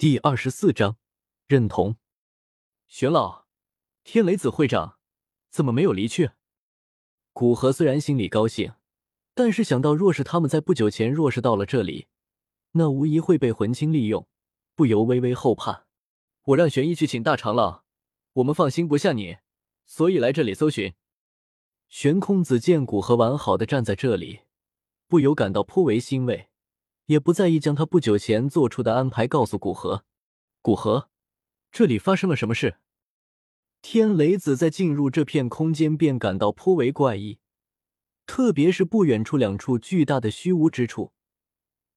第二十四章认同。玄老，天雷子会长怎么没有离去？古河虽然心里高兴，但是想到若是他们在不久前若是到了这里，那无疑会被魂青利用，不由微微后怕。我让玄一去请大长老，我们放心不下你，所以来这里搜寻。玄空子见古河完好的站在这里，不由感到颇为欣慰。也不在意将他不久前做出的安排告诉古河。古河，这里发生了什么事？天雷子在进入这片空间便感到颇为怪异，特别是不远处两处巨大的虚无之处。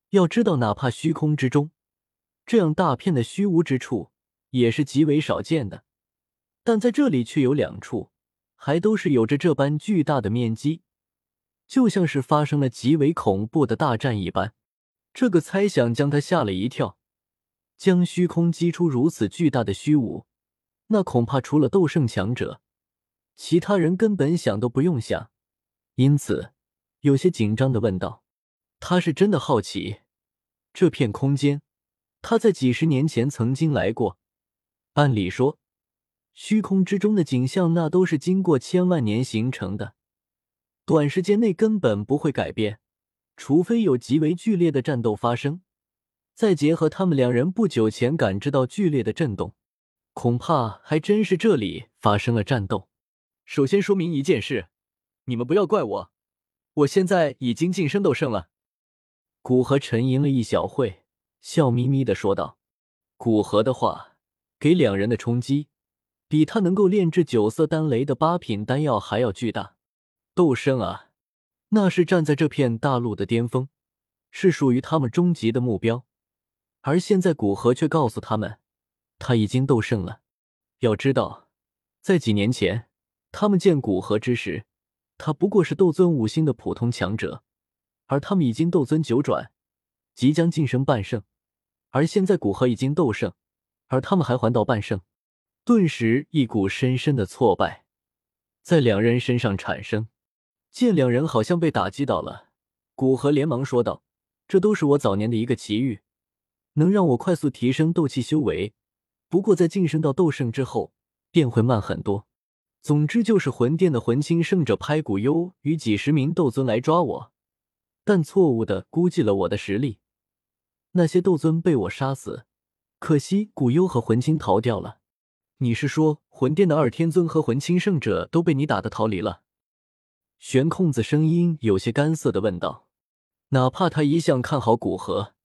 要知道，哪怕虚空之中这样大片的虚无之处也是极为少见的，但在这里却有两处，还都是有着这般巨大的面积，就像是发生了极为恐怖的大战一般。这个猜想将他吓了一跳，将虚空击出如此巨大的虚无，那恐怕除了斗圣强者，其他人根本想都不用想。因此，有些紧张的问道：“他是真的好奇这片空间？他在几十年前曾经来过。按理说，虚空之中的景象那都是经过千万年形成的，短时间内根本不会改变。”除非有极为剧烈的战斗发生，再结合他们两人不久前感知到剧烈的震动，恐怕还真是这里发生了战斗。首先说明一件事，你们不要怪我，我现在已经晋升斗圣了。古河沉吟了一小会，笑眯眯的说道：“古河的话给两人的冲击，比他能够炼制九色丹雷的八品丹药还要巨大。斗圣啊！”那是站在这片大陆的巅峰，是属于他们终极的目标。而现在古河却告诉他们，他已经斗圣了。要知道，在几年前，他们见古河之时，他不过是斗尊五星的普通强者，而他们已经斗尊九转，即将晋升半圣。而现在古河已经斗圣，而他们还还到半圣，顿时一股深深的挫败在两人身上产生。见两人好像被打击到了，古河连忙说道：“这都是我早年的一个奇遇，能让我快速提升斗气修为。不过在晋升到斗圣之后，便会慢很多。总之就是魂殿的魂清圣者拍古幽与几十名斗尊来抓我，但错误的估计了我的实力。那些斗尊被我杀死，可惜古幽和魂清逃掉了。你是说魂殿的二天尊和魂清圣者都被你打的逃离了？”玄空子声音有些干涩的问道：“哪怕他一向看好古河，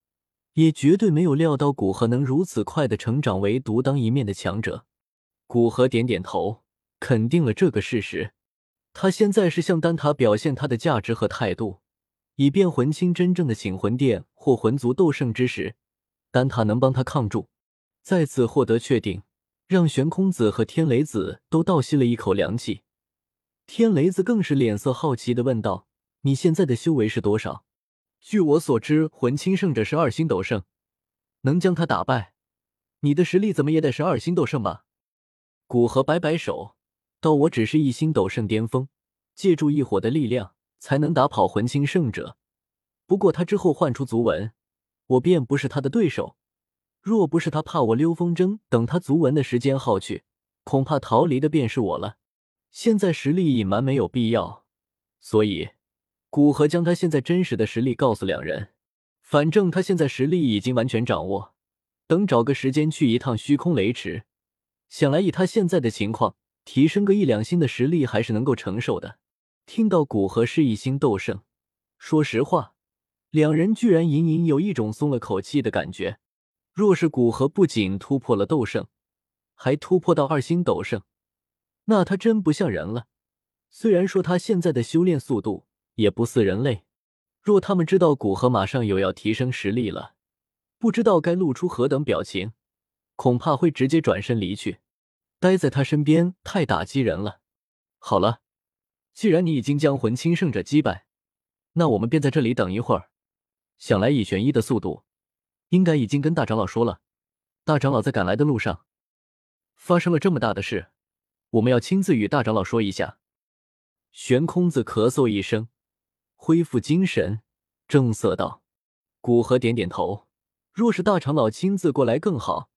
也绝对没有料到古河能如此快的成长为独当一面的强者。”古河点点头，肯定了这个事实。他现在是向丹塔表现他的价值和态度，以便魂清真正的请魂殿或魂族斗圣之时，丹塔能帮他抗住。再次获得确定，让玄空子和天雷子都倒吸了一口凉气。天雷子更是脸色好奇的问道：“你现在的修为是多少？”据我所知，魂清圣者是二星斗圣，能将他打败，你的实力怎么也得是二星斗圣吧？古河摆摆手道：“我只是一星斗圣巅峰，借助异火的力量才能打跑魂清圣者。不过他之后唤出族纹，我便不是他的对手。若不是他怕我溜风筝等他族纹的时间耗去，恐怕逃离的便是我了。”现在实力隐瞒没有必要，所以古河将他现在真实的实力告诉两人。反正他现在实力已经完全掌握，等找个时间去一趟虚空雷池，想来以他现在的情况，提升个一两星的实力还是能够承受的。听到古河是一星斗圣，说实话，两人居然隐隐有一种松了口气的感觉。若是古河不仅突破了斗圣，还突破到二星斗圣。那他真不像人了。虽然说他现在的修炼速度也不似人类，若他们知道古河马上有要提升实力了，不知道该露出何等表情，恐怕会直接转身离去。待在他身边太打击人了。好了，既然你已经将魂清圣者击败，那我们便在这里等一会儿。想来以玄一的速度，应该已经跟大长老说了。大长老在赶来的路上，发生了这么大的事。我们要亲自与大长老说一下。悬空子咳嗽一声，恢复精神，正色道：“古河点点头。若是大长老亲自过来更好，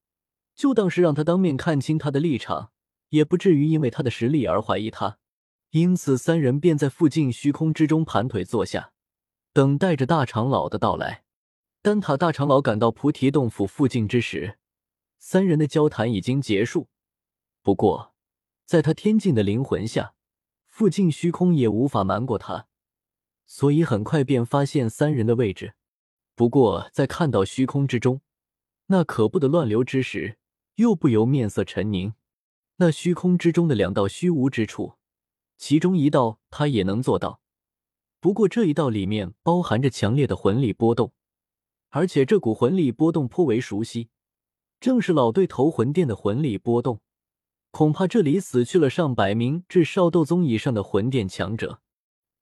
就当是让他当面看清他的立场，也不至于因为他的实力而怀疑他。因此，三人便在附近虚空之中盘腿坐下，等待着大长老的到来。丹塔大长老赶到菩提洞府附近之时，三人的交谈已经结束。不过，在他天境的灵魂下，附近虚空也无法瞒过他，所以很快便发现三人的位置。不过，在看到虚空之中那可怖的乱流之时，又不由面色沉凝。那虚空之中的两道虚无之处。其中一道他也能做到，不过这一道里面包含着强烈的魂力波动，而且这股魂力波动颇为熟悉，正是老对头魂殿的魂力波动。恐怕这里死去了上百名至少斗宗以上的魂殿强者，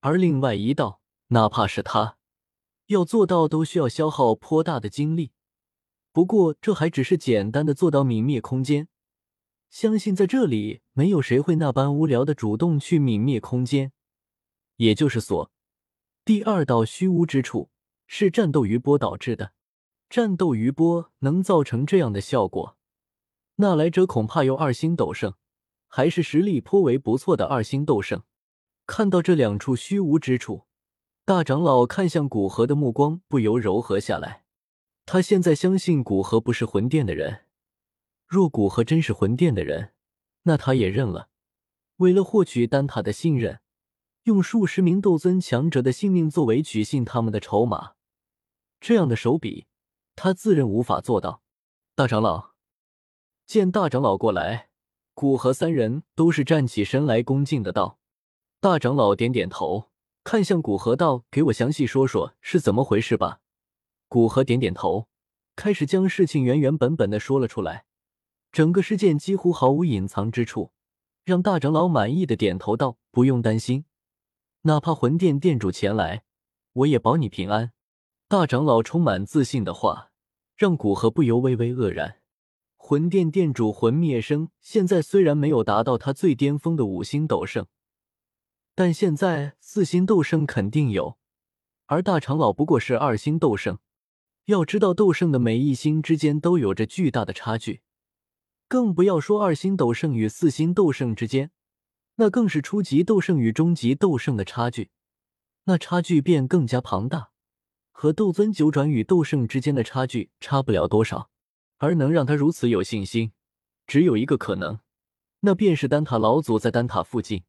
而另外一道，哪怕是他要做到，都需要消耗颇大的精力。不过这还只是简单的做到泯灭空间。相信在这里没有谁会那般无聊的主动去泯灭空间，也就是说，第二道虚无之处是战斗余波导致的。战斗余波能造成这样的效果，那来者恐怕有二星斗圣，还是实力颇为不错的二星斗圣。看到这两处虚无之处，大长老看向古河的目光不由柔和下来。他现在相信古河不是魂殿的人。若古河真是魂殿的人，那他也认了。为了获取丹塔的信任，用数十名斗尊强者的性命作为取信他们的筹码，这样的手笔，他自认无法做到。大长老见大长老过来，古河三人都是站起身来，恭敬的道：“大长老点点头，看向古河道：‘给我详细说说是怎么回事吧。’古河点点头，开始将事情原原本本的说了出来。”整个事件几乎毫无隐藏之处，让大长老满意的点头道：“不用担心，哪怕魂殿殿主前来，我也保你平安。”大长老充满自信的话，让古河不由微微愕然。魂殿殿主魂灭生现在虽然没有达到他最巅峰的五星斗圣，但现在四星斗圣肯定有，而大长老不过是二星斗圣。要知道，斗圣的每一星之间都有着巨大的差距。更不要说二星斗圣与四星斗圣之间，那更是初级斗圣与中级斗圣的差距，那差距便更加庞大。和斗尊九转与斗圣之间的差距差不了多少，而能让他如此有信心，只有一个可能，那便是丹塔老祖在丹塔附近。